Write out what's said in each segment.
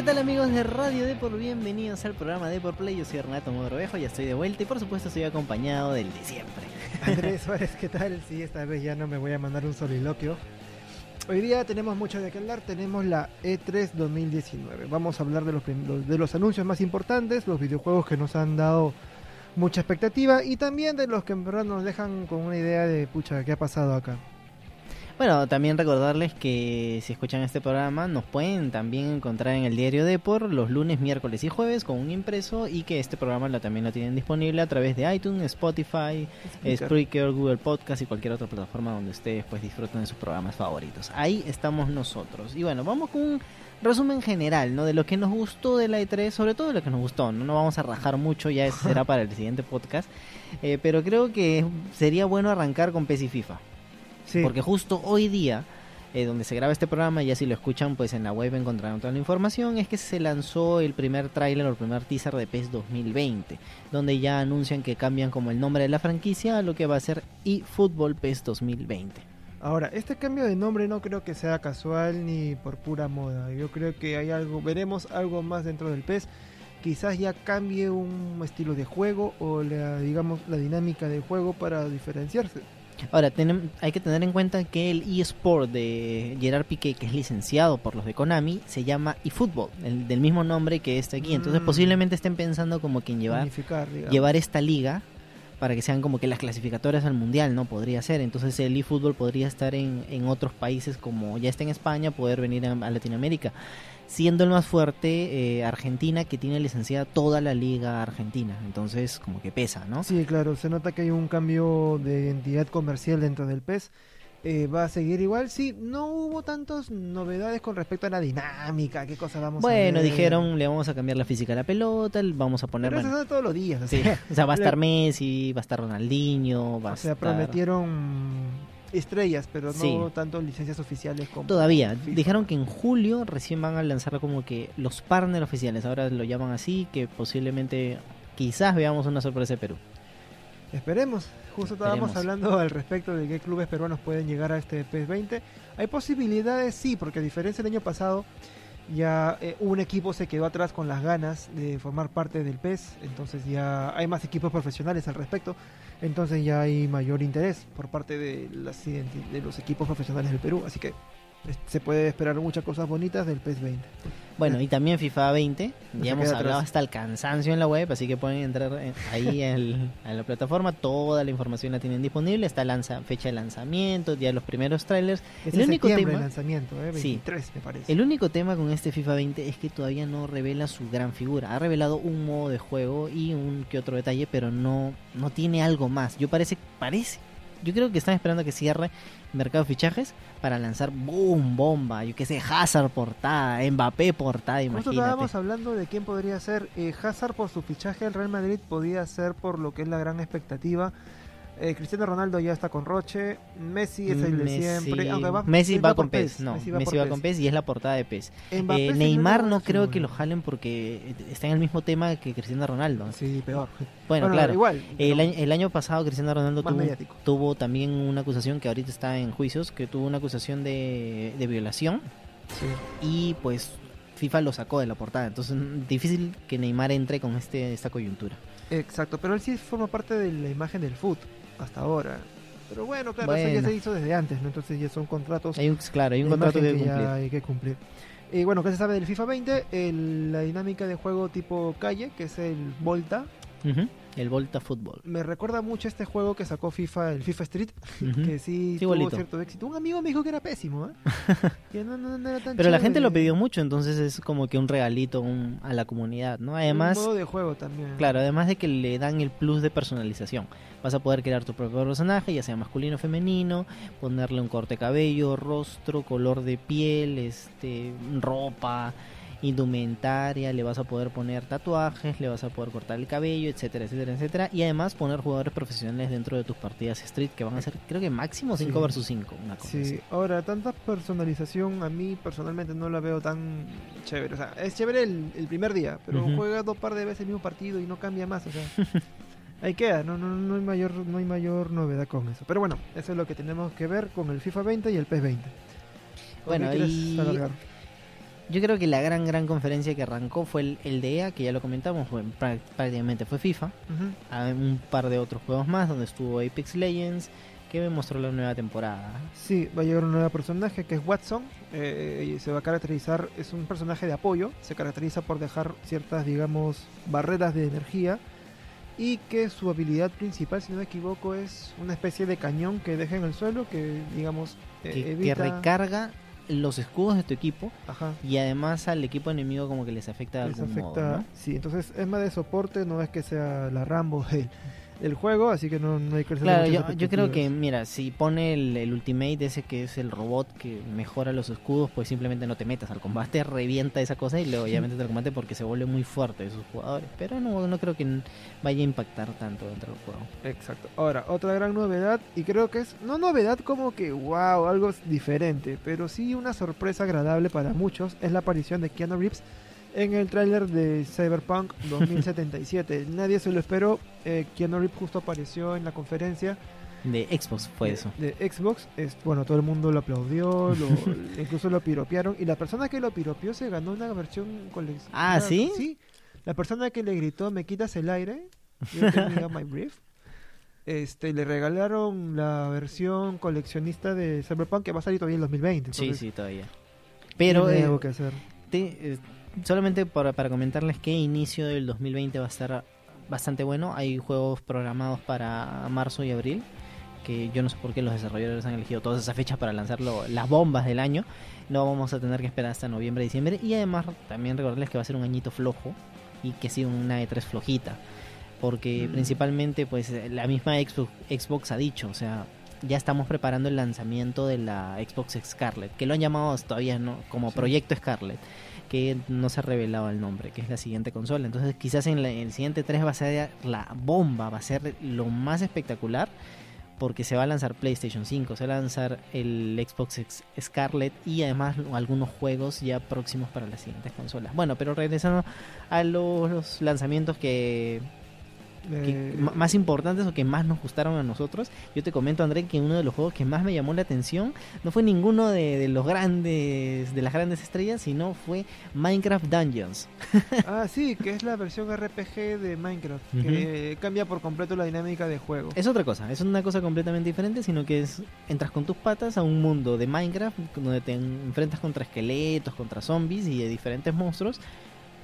¿Qué tal amigos de Radio Depor? Bienvenidos al programa Depor Play. Yo soy Renato Mogrovejo, ya estoy de vuelta y por supuesto estoy acompañado del de siempre. Andrés Suárez, ¿qué tal? Sí, esta vez ya no me voy a mandar un soliloquio. Hoy día tenemos mucho de qué hablar, tenemos la E3 2019. Vamos a hablar de los, de los anuncios más importantes, los videojuegos que nos han dado mucha expectativa y también de los que en verdad nos dejan con una idea de, pucha, ¿qué ha pasado acá? Bueno, también recordarles que si escuchan este programa nos pueden también encontrar en el diario Depor los lunes, miércoles y jueves con un impreso y que este programa lo, también lo tienen disponible a través de iTunes, Spotify, Spreaker, Google Podcast y cualquier otra plataforma donde ustedes pues disfruten de sus programas favoritos. Ahí estamos nosotros. Y bueno, vamos con un resumen general, ¿no? De lo que nos gustó de la E3, sobre todo de lo que nos gustó, ¿no? No vamos a rajar mucho, ya eso será para el siguiente podcast. Eh, pero creo que sería bueno arrancar con PES y FIFA. Porque justo hoy día, eh, donde se graba este programa, ya si lo escuchan, pues en la web encontrarán toda la información, es que se lanzó el primer tráiler o el primer teaser de PES 2020, donde ya anuncian que cambian como el nombre de la franquicia a lo que va a ser eFootball PES 2020. Ahora, este cambio de nombre no creo que sea casual ni por pura moda. Yo creo que hay algo, veremos algo más dentro del PES. Quizás ya cambie un estilo de juego o la, digamos, la dinámica de juego para diferenciarse. Ahora, hay que tener en cuenta que el eSport de Gerard Piqué, que es licenciado por los de Konami, se llama eFootball, el, del mismo nombre que este aquí. Entonces, mm. posiblemente estén pensando como que en llevar, llevar esta liga para que sean como que las clasificatorias al mundial, ¿no? Podría ser. Entonces, el eFootball podría estar en, en otros países, como ya está en España, poder venir a Latinoamérica. Siendo el más fuerte eh, Argentina que tiene licenciada toda la liga argentina. Entonces como que pesa no sí claro. Se nota que hay un cambio de identidad comercial dentro del PES eh, va a seguir igual sí no hubo tantas novedades con respecto a la dinámica qué cosa vamos bueno, a bueno dijeron le vamos a cambiar la física a la pelota vamos a poner Pero eso todos los días o sea, va a estar Messi va a estar Ronaldinho va o sea prometieron estrellas, pero no tanto licencias oficiales como. Todavía. Dijeron que en julio recién van a lanzar como que los partners oficiales, ahora lo llaman así, que posiblemente quizás veamos una sorpresa de Perú. Esperemos. Justo estábamos hablando al respecto de qué clubes peruanos pueden llegar a este PES 20. Hay posibilidades, sí, porque a diferencia del año pasado, ya eh, un equipo se quedó atrás con las ganas de formar parte del PES, entonces ya hay más equipos profesionales al respecto, entonces ya hay mayor interés por parte de, las, de los equipos profesionales del Perú, así que se puede esperar muchas cosas bonitas del PES 20. Bueno, y también FIFA 20, ya hemos hablado hasta el cansancio en la web, así que pueden entrar ahí en, la plataforma, toda la información la tienen disponible, está lanza, fecha de lanzamiento, ya los primeros trailers. el único tema, lanzamiento, ¿eh? 23 me parece. El único tema con este FIFA 20 es que todavía no revela su gran figura. Ha revelado un modo de juego y un que otro detalle, pero no, no tiene algo más. Yo parece, parece yo creo que están esperando que cierre mercado de fichajes para lanzar boom, bomba, yo qué sé, Hazard portada, Mbappé portada, imagínate. Nosotros estábamos hablando de quién podría ser. Eh, Hazard por su fichaje al Real Madrid podía ser por lo que es la gran expectativa eh, Cristiano Ronaldo ya está con Roche. Messi es el de siempre. Messi va, con PES. No, Messi va, con PES y es la portada de PES. Eh, Neymar no creo que lo jalen porque está en el mismo tema que Cristiano Ronaldo. Sí, peor. Bueno, claro. Igual. El año, pasado Cristiano Ronaldo tuvo, también una acusación que ahorita está en juicios, que tuvo una acusación de, violación. Y pues FIFA lo sacó de la portada. Entonces, difícil que Neymar entre con este esta coyuntura. Exacto, pero él sí forma parte de la imagen del fútbol hasta ahora. Pero bueno, claro, eso ya se hizo desde antes, ¿no? Entonces ya son contratos. Hay un, claro, hay un contrato que, Ya hay que cumplir. Y bueno, ¿qué se sabe del FIFA 20? la dinámica de juego tipo calle, que es el Volta. El Volta Fútbol. Me recuerda mucho este juego que sacó FIFA, el FIFA Street, que sí, tuvo cierto éxito. Un amigo me dijo que era pésimo, ¿eh? Pero la gente lo pidió mucho, entonces es como que un regalito a la comunidad, ¿no? Además... Un modo de juego también. Claro, además de que le dan el plus de personalización. Vas a poder crear tu propio personaje, ya sea masculino o femenino, ponerle un corte de cabello, rostro, color de piel, este, ropa indumentaria, le vas a poder poner tatuajes, le vas a poder cortar el cabello, etcétera, etcétera, etcétera. Y además poner jugadores profesionales dentro de tus partidas Street, que van a ser, creo que máximo 5 versus 5. Sí, ahora, tanta personalización a mí personalmente no la veo tan chévere. O sea, es chévere el, primer día, pero juega dos par de veces el mismo partido y no cambia más. O sea. Ahí queda, no, no, no, hay mayor, no hay mayor novedad con eso. Pero bueno, eso es lo que tenemos que ver con el FIFA 20 y el PES 20. Bueno, y yo creo que la gran, gran conferencia que arrancó fue el, el de EA, que ya lo comentamos, fue, prácticamente fue FIFA. Hay un par de otros juegos más, donde estuvo Apex Legends, que me mostró la nueva temporada. Sí, va a llegar un nuevo personaje que es Watson. Eh, y se va a caracterizar, es un personaje de apoyo, se caracteriza por dejar ciertas, digamos, barreras de energía. Y que su habilidad principal, si no me equivoco, es una especie de cañón que deja en el suelo, que digamos... Eh, que recarga los escudos de tu equipo y además al equipo enemigo como que les afecta de algún modo, Sí, entonces es más de soporte, no es que sea la Rambo el juego, así que no, hay que Claro, yo, yo, creo que, mira, si pone el, Ultimate ese que es el robot que mejora los escudos, pues simplemente no te metas al combate, revienta esa cosa y luego ya metes al combate porque se vuelve muy fuerte esos jugadores. Pero no, no creo que vaya a impactar tanto dentro del juego. Exacto. Ahora, otra gran novedad, y creo que es, no novedad como que, wow, algo diferente, pero sí una sorpresa agradable para muchos, es la aparición de Keanu Reeves en el tráiler de Cyberpunk 2077. Nadie se lo esperó. Eh, Keanu Reeves justo apareció en la conferencia. De Xbox fue eso. De Xbox. Es, bueno, todo el mundo lo aplaudió, incluso lo piropearon. Y la persona que lo piropeó se ganó una versión coleccionista. Ah, ¿sí? Sí. La persona que le gritó, me quitas el aire, yo tenía my brief. Este, le regalaron la versión coleccionista de Cyberpunk que va a salir todavía en 2020. sí, sí, todavía. Pero... Eh, que hacer? Te, eh, solamente para, para comentarles que inicio del 2020 va a estar bastante bueno. Hay juegos programados para marzo y abril. Que yo no sé por qué los desarrolladores han elegido todas esas fechas para lanzarlo, las bombas del año. No vamos a tener que esperar hasta noviembre, diciembre. Y además, también recordarles que va a ser un añito flojo y que sí una E3 flojita. Porque mm. principalmente, pues la misma Xbox, Xbox ha dicho, o sea, ya estamos preparando el lanzamiento de la Xbox Scarlet, que lo han llamado todavía no como Proyecto Scarlet que no se ha revelado el nombre, que es la siguiente consola. Entonces quizás en, el siguiente 3 va a ser la bomba, va a ser lo más espectacular porque se va a lanzar PlayStation 5, se va a lanzar el Xbox Scarlet y además algunos juegos ya próximos para las siguientes consolas. Bueno, pero regresando a los lanzamientos que eh, más importantes o que más nos gustaron a nosotros. Yo te comento, André, que uno de los juegos que más me llamó la atención no fue ninguno de, los grandes, de las grandes estrellas, sino fue Minecraft Dungeons. ah, sí, que es la versión RPG de Minecraft, que cambia por completo la dinámica de juego. Es otra cosa, es una cosa completamente diferente, sino que es entras con tus patas a un mundo de Minecraft donde te enfrentas contra esqueletos, contra zombies y de diferentes monstruos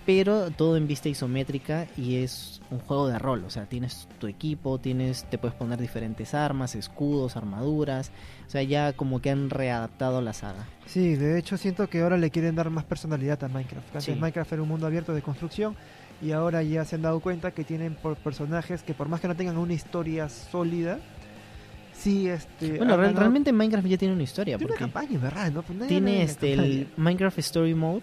pero todo en vista isométrica y es un juego de rol, o sea, tienes tu equipo, tienes te puedes poner diferentes armas, escudos, armaduras, o sea, ya como que han readaptado la saga. Sí, de hecho siento que ahora le quieren dar más personalidad a Minecraft. Antes Minecraft era un mundo abierto de construcción y ahora ya se han dado cuenta que tienen por personajes que por más que no tengan una historia sólida, sí este bueno realmente Minecraft ya tiene una historia tiene porque una campaña verdad no pues tiene este el Minecraft Story Mode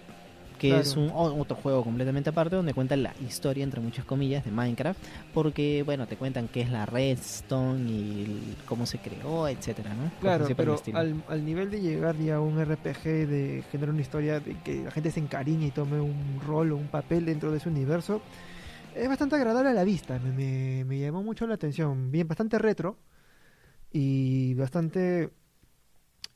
que es un otro juego completamente aparte donde cuentan la historia entre muchas comillas de Minecraft porque bueno te cuentan qué es la redstone y cómo se creó etcétera no claro pero al, al, nivel de llegar ya a un RPG de generar una historia de que la gente se encariñe y tome un rol o un papel dentro de ese universo es bastante agradable a la vista me, me, me llamó mucho la atención. Bien bastante retro y bastante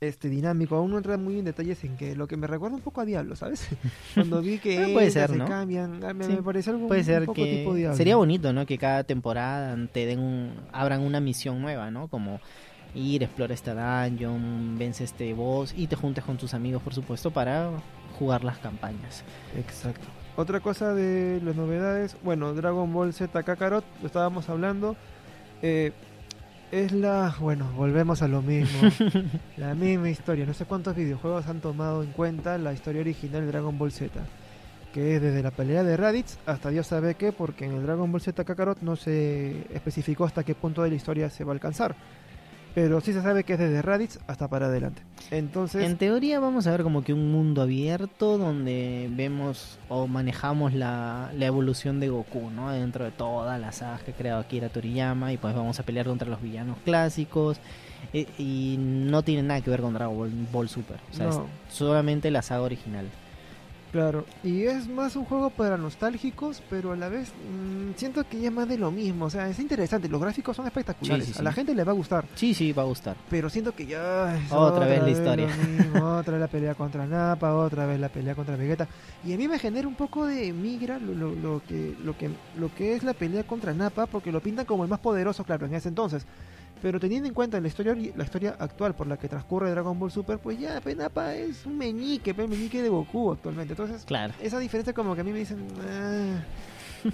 este dinámico. Aún no entra muy en detalles en que lo que me recuerda un poco a Diablo, ¿sabes? Cuando vi que ah, puede ser, ¿no? cambian, ah, me, parece algo puede ser que tipo Diablo. Sería bonito, ¿no? Que cada temporada te den un, abran una misión nueva, ¿no? Como ir, explora esta dungeon, vence este boss y te juntes con tus amigos, por supuesto, para jugar las campañas. Exacto. Otra cosa de las novedades, bueno, Dragon Ball Z Kakarot, lo estábamos hablando. Eh, es la, bueno, volvemos a lo mismo, la misma historia. No sé cuántos videojuegos han tomado en cuenta la historia original de Dragon Ball Z, que es desde la pelea de Raditz hasta Dios sabe qué, porque en el Dragon Ball Z Kakarot no se especificó hasta qué punto de la historia se va a alcanzar pero sí se sabe que es desde Raditz hasta para adelante. Entonces, en teoría vamos a ver como que un mundo abierto donde vemos o manejamos la, la evolución de Goku, ¿no? Dentro de todas las sagas que ha creado Akira Toriyama y pues vamos a pelear contra los villanos clásicos eh, y no tiene nada que ver con Dragon Ball, Super, o sea, es solamente la saga original. Claro, y es más un juego para nostálgicos, pero a la vez mmm, siento que ya es más de lo mismo. O sea, es interesante, los gráficos son espectaculares. Sí, sí, sí. A la gente le va a gustar. Sí, sí, va a gustar. Pero siento que ya. es Otra vez la historia. mismo, otra vez la pelea contra Nappa, otra vez la pelea contra Vegeta. Y a mí me genera un poco de migra lo, lo, lo que, lo, que, lo que es la pelea contra Nappa, porque lo pintan como el más poderoso, claro, en ese entonces. Pero teniendo en cuenta la historia, la historia actual por la que transcurre Dragon Ball Super, pues ya Nappa es un meñique, pues, meñique de Goku actualmente. Entonces, Claro. esa diferencia como que a mí me dicen "Ah,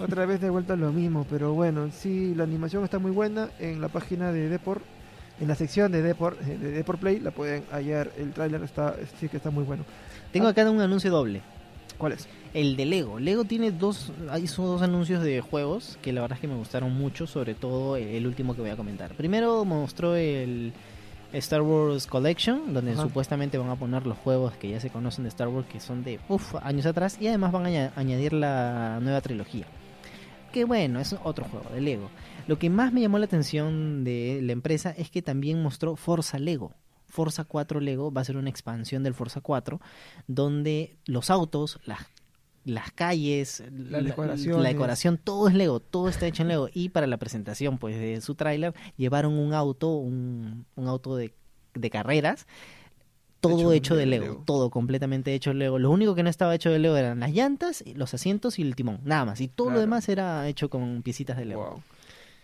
otra vez de vuelta lo mismo pero bueno sí la animación está muy buena en la página de Deport en la sección de Deport eh, de Deport Play la pueden hallar el tráiler está sí que está muy bueno Tengo Ah. acá un anuncio doble. ¿Cuál es? El de Lego. Lego tiene dos, hizo dos anuncios de juegos que la verdad es que me gustaron mucho, sobre todo el último que voy a comentar. Primero mostró el Star Wars Collection, donde Ajá. supuestamente van a poner los juegos que ya se conocen de Star Wars, que son de uf, años atrás, y además van a aña- añadir la nueva trilogía. Que bueno, es otro juego de Lego. Lo que más me llamó la atención de la empresa es que también mostró Forza Lego. Forza 4 Lego va a ser una expansión del Forza 4, donde los autos, las, las calles, la- decoraciones. la decoración, todo es Lego, todo está hecho en Lego. Y para la presentación pues de su tráiler llevaron un auto, un, un auto de, de carreras, todo Hecho hecho, de de Lego, Lego. todo completamente hecho de Lego. Lo único que no estaba hecho de Lego eran las llantas, los asientos y el timón, nada más. Y todo Claro. lo demás era hecho con piecitas de Lego. Wow.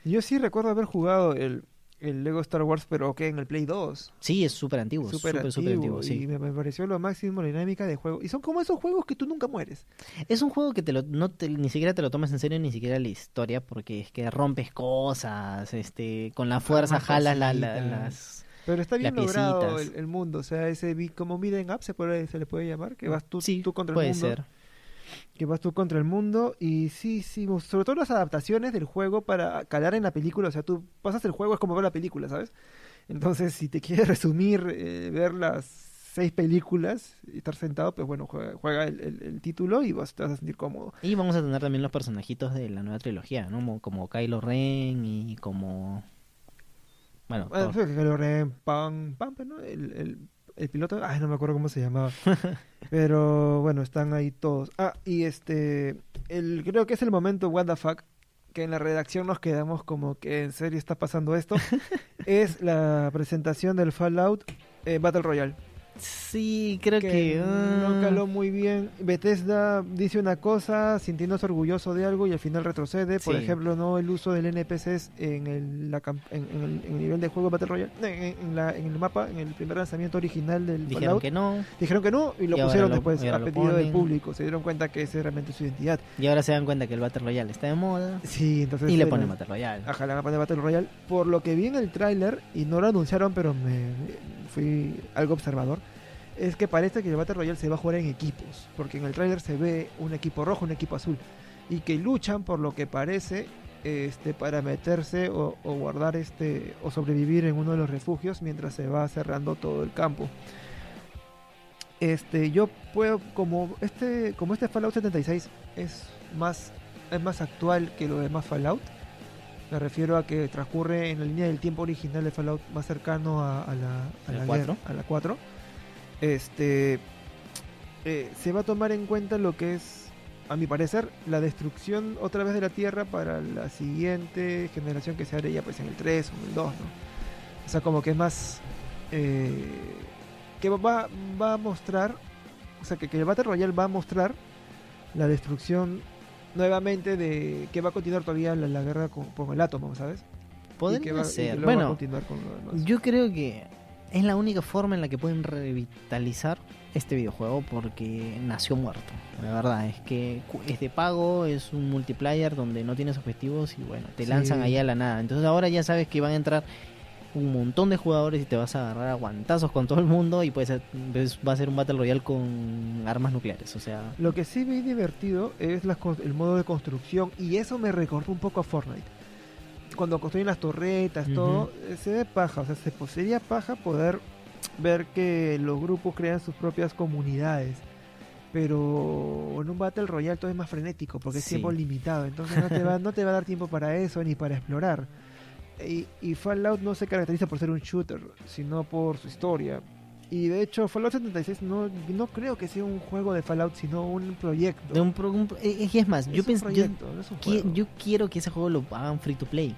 yo sí recuerdo haber jugado el, el Lego Star Wars pero que en el Play 2 Sí, es súper antiguo, súper antiguo, antiguo, sí. y me, me pareció lo máximo la dinámica de juego y son como esos juegos que tú nunca mueres Es un juego que te lo, no te- ni siquiera te lo tomas en serio, ni siquiera la historia, porque es que rompes cosas, este, con la fuerza Armas jalas la- la- las... Pero está bien logrado el, el mundo, o sea, ese como beat'em up se, puede, se le puede llamar, que vas tú, sí, tú contra puede el mundo. ser. Que vas tú contra el mundo y sí, sí, sobre todo las adaptaciones del juego para calar en la película, o sea, tú pasas el juego es como ver la película, ¿sabes? Entonces, si te quieres resumir, eh, ver las seis películas y estar sentado, pues bueno, juega, juega el, el- el título y vas, te vas a sentir cómodo. Y vamos a tener también los personajitos de la nueva trilogía, ¿no? Como, como Kylo Ren y como... Bueno, Bueno, Kylo Ren, Pam, Pam, ¿no? El, el, el piloto, ay, no me acuerdo cómo se llamaba. Pero bueno, están ahí todos. Ah, y este, el, creo que es el momento, what the fuck, que en la redacción nos quedamos como que en serio está pasando esto. es la presentación del Fallout eh, Battle Royale. Sí, creo que que... no ah, caló muy bien. Bethesda dice una cosa sintiéndose orgulloso de algo y al final retrocede. Por ejemplo, no el uso del NPCs en el, la en, en el, en el nivel de juego Battle Royale, en, la- el mapa, en el primer lanzamiento original del Dijeron Fallout. que no, Dijeron que no y lo Y pusieron lo- después a pedido del público. Se dieron cuenta que esa es realmente su identidad. y ahora se dan cuenta que el Battle Royale está de moda, Sí, entonces. y le eh, ponen Battle Royale. Ajá, le van a poner Battle Royale. Por lo que vi en el tráiler, y no lo anunciaron, pero me fui algo observador, es que parece que el Battle Royale se va a jugar en equipos. Porque en el tráiler se ve un equipo rojo, un equipo azul. Y que luchan, por lo que parece, este para meterse o, o guardar este o sobrevivir en uno de los refugios mientras se va cerrando todo el campo. Este, yo puedo como este como este Fallout 76 es más es más actual que lo demás Fallout. Me refiero a que transcurre en la línea del tiempo original de Fallout más cercano a, a la, a ¿A la la cuatro? guerra- a la 4. Este eh, se va a tomar en cuenta lo que es, a mi parecer, la destrucción otra vez de la Tierra para la siguiente generación que se hará ya pues en el 3 o en el 2, ¿no? O sea, como que es más... eh, que va, va a mostrar, o sea, que, que el Battle Royale va a mostrar la destrucción nuevamente de que va a continuar todavía la, la guerra con, con el átomo, ¿sabes? Que Podría va- que ser. luego va a Bueno, continuar con lo demás. Yo creo que es la única forma en la que pueden revitalizar este videojuego porque nació muerto. La verdad es que es de pago, es un multiplayer donde no tienes objetivos y bueno, te Sí. lanzan ahí a la nada. Entonces ahora ya sabes que van a entrar un montón de jugadores y te vas a agarrar a guantazos con todo el mundo y pues pues, va a ser un Battle Royale con armas nucleares. O sea, Lo que sí vi divertido es cons- el modo de construcción y eso me recordó un poco a Fortnite. Cuando construyen las torretas, todo, eh, se ve paja. O sea, se, pues, sería paja poder ver que los grupos crean sus propias comunidades. Pero en un Battle Royale todo es más frenético porque es tiempo limitado. Entonces no te, va, no te va a dar tiempo para eso ni para explorar. Y, y Fallout no se caracteriza por ser un shooter, sino por su historia. Y de hecho, Fallout 76 no, no creo que sea un juego de Fallout, sino un proyecto. De un, eh, es más, yo pienso. Yo, yo, quiero que ese juego lo hagan free to play.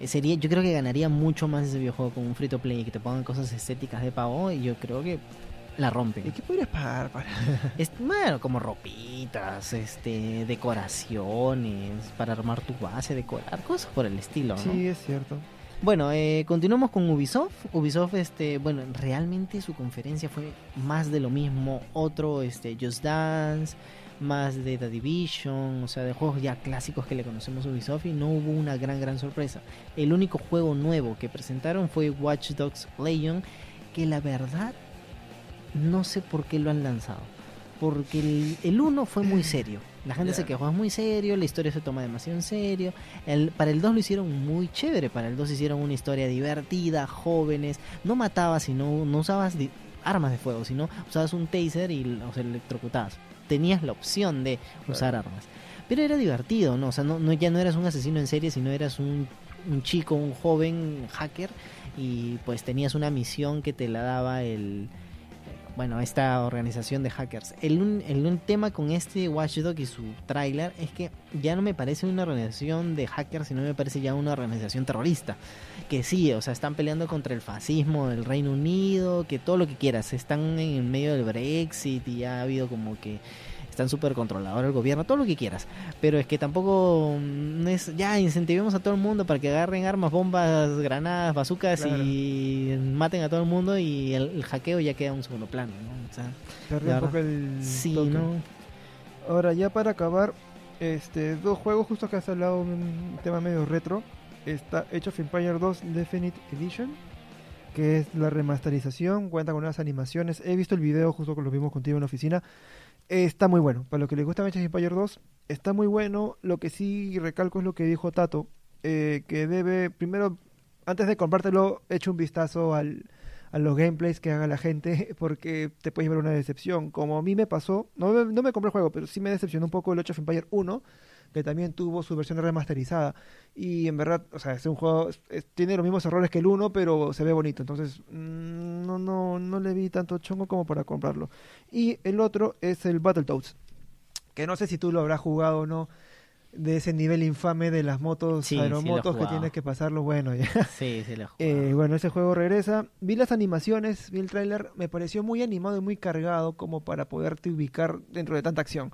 Eh, sería, yo creo que ganaría mucho más ese videojuego con un free to play, que te pongan cosas estéticas de pago. Y yo creo que la rompen. ¿Y qué podrías pagar para? Es, bueno, como ropitas, este, decoraciones, para armar tu base, decorar, cosas por el estilo, ¿no? Sí, es cierto. Bueno, eh, continuamos con Ubisoft. Ubisoft, este, bueno, realmente su conferencia fue más de lo mismo. Otro, este, Just Dance, más de The Division, o sea, de juegos ya clásicos que le conocemos a Ubisoft y no hubo una gran, gran sorpresa. El único juego nuevo que presentaron fue Watch Dogs Legion, que la verdad no sé por qué lo han lanzado. Porque el 1 fue muy serio. La gente se quejó, es muy serio, la historia se toma demasiado en serio. El, para el 2 lo hicieron muy chévere, para el 2 hicieron una historia divertida, jóvenes. No matabas, sino, no usabas armas de fuego, sino usabas un taser y los electrocutabas. Tenías la opción de usar armas. Pero era divertido, ¿no? O sea, no, no, ya no eras un asesino en serie, sino eras un, un chico, un joven hacker y pues tenías una misión que te la daba el, bueno, esta organización de hackers. El, el, un tema con este Watchdog y su tráiler es que ya no me parece una organización de hackers, sino me parece ya una organización terrorista. Que sí, o sea, están peleando contra el fascismo del Reino Unido, que todo lo que quieras. Están en medio del Brexit y ya ha habido como que están súper controladores el gobierno, todo lo que quieras. Pero es que tampoco mm, es, ya incentivemos a todo el mundo para que agarren armas, bombas, granadas, bazucas y maten a todo el mundo y el, hackeo ya queda en un segundo plano, ¿no? O sea, un poco el sí, ¿no? Ahora ya para acabar, este dos juegos justo que has hablado un tema medio retro, está Age of Empire 2 Definite Edition que es la remasterización, cuenta con unas animaciones. He visto el video justo que lo vimos contigo en la oficina está muy bueno. Para lo que le gusta of Empires 2, está muy bueno. Lo que sí recalco es lo que dijo Tato, eh, que debe, primero, antes de comprártelo, eche un vistazo al, a los gameplays que haga la gente, porque te puedes llevar una decepción. Como a mí me pasó, no, no me compré el juego, pero sí me decepcionó un poco el Age of Empires 1, que también tuvo su versión remasterizada. Y en verdad, o sea, es un juego, tiene los mismos errores que el 1, pero se ve bonito. Entonces, mm, no, no, no le vi tanto chongo como para comprarlo. Y el otro es el Battletoads, que no sé si tú lo habrás jugado o no de ese nivel infame de las motos, aeromotos que tienes que pasarlo, bueno, ya. Sí, sí, lo eh, Bueno, ese juego regresa. Vi las animaciones, vi el tráiler, me pareció muy animado y muy cargado como para poderte ubicar dentro de tanta acción.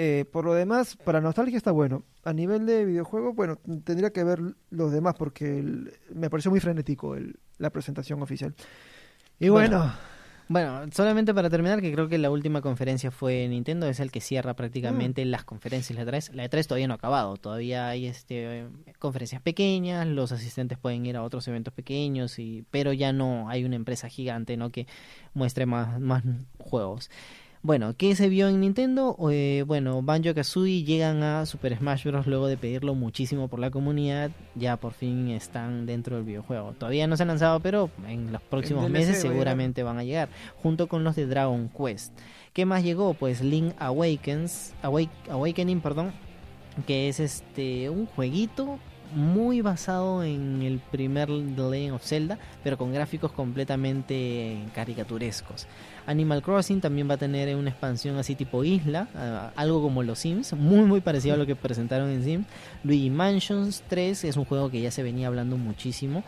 Eh, por lo demás, para nostalgia está bueno. A nivel de videojuego, bueno, tendría que ver los demás porque me pareció muy frenético la presentación oficial. Y bueno, bueno. solamente para terminar, que creo que la última conferencia fue Nintendo, es el que cierra prácticamente mm. las conferencias. La E3, la E3 todavía no ha acabado, todavía hay este conferencias pequeñas, los asistentes pueden ir a otros eventos pequeños, y, pero ya no hay una empresa gigante ¿no? que muestre más, más juegos. Bueno, ¿qué se vio en Nintendo? Eh, bueno, Banjo Kazooie llegan a Super Smash Bros. luego de pedirlo muchísimo por la comunidad. Ya por fin están dentro del videojuego. Todavía no se han lanzado, pero en los próximos meses seguramente van a llegar. Junto con los de Dragon Quest. ¿Qué más llegó? Pues Link Awakens, Awakening, perdón, que es este un jueguito muy basado en el primer The of Zelda, pero con gráficos completamente caricaturescos. Animal Crossing también va a tener una expansión así tipo isla, algo como los Sims, muy muy parecido a lo que presentaron en Sims. Luigi Mansions 3 es un juego que ya se venía hablando muchísimo.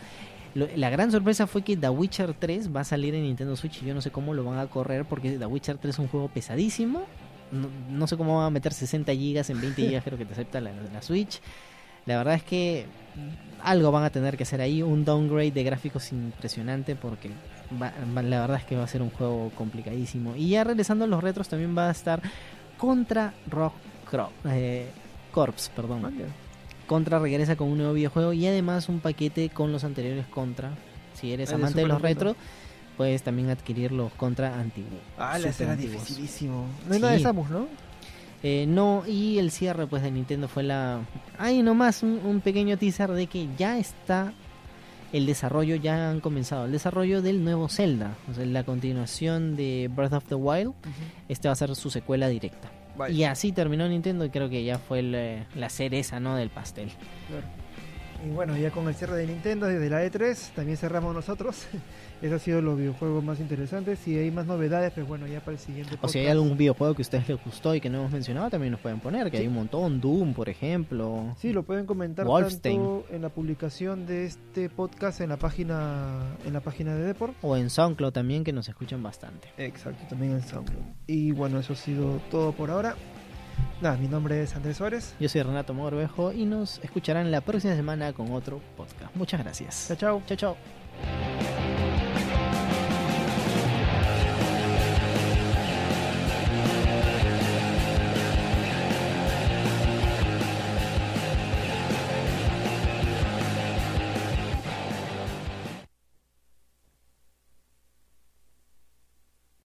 la gran sorpresa fue que The Witcher 3 va a salir en Nintendo Switch y yo no sé cómo lo van a correr porque The Witcher 3 es un juego pesadísimo. No, sé cómo va a meter 60 GB en 20 GB, creo que te acepta la Switch. La verdad es que algo van a tener que hacer ahí, un downgrade de gráficos impresionante porque la verdad es que va a ser un juego complicadísimo. Y ya regresando a los retros también va a estar contra Rock eh, Corps, perdón. Contra regresa con un nuevo videojuego y además un paquete con los anteriores Contra. Si eres amante de los retros, puedes también adquirir los Contra antiguos. Ah, será dificilísimo. No hay nada de Samus, ¿no? Eh, no, y el cierre pues de Nintendo fue la... Hay nomás un, pequeño teaser de que ya está el desarrollo, ya han comenzado el desarrollo del nuevo Zelda, o sea, la continuación de Breath of the Wild, este va a ser su secuela directa. Y así terminó Nintendo y creo que ya fue la cereza ¿no? del pastel. Y bueno, ya con el cierre de Nintendo y de la E3, también cerramos nosotros. Eso ha sido los videojuegos más interesantes. Si hay más novedades, pues bueno, ya para el siguiente. O si hay algún videojuego que a ustedes les gustó y que no hemos mencionado, también nos pueden poner, que hay un montón. Doom, por ejemplo. Sí, lo pueden comentar tanto en la publicación de este podcast en la página en la página de Deport. O en SoundCloud también, que nos escuchan bastante. Exacto, también en SoundCloud. Y bueno, eso ha sido todo por ahora. Nada, mi nombre es Andrés Suárez. Yo soy Renato Morbejo y nos escucharán la próxima semana con otro podcast. Muchas gracias. Chao, chao. Chao, chao.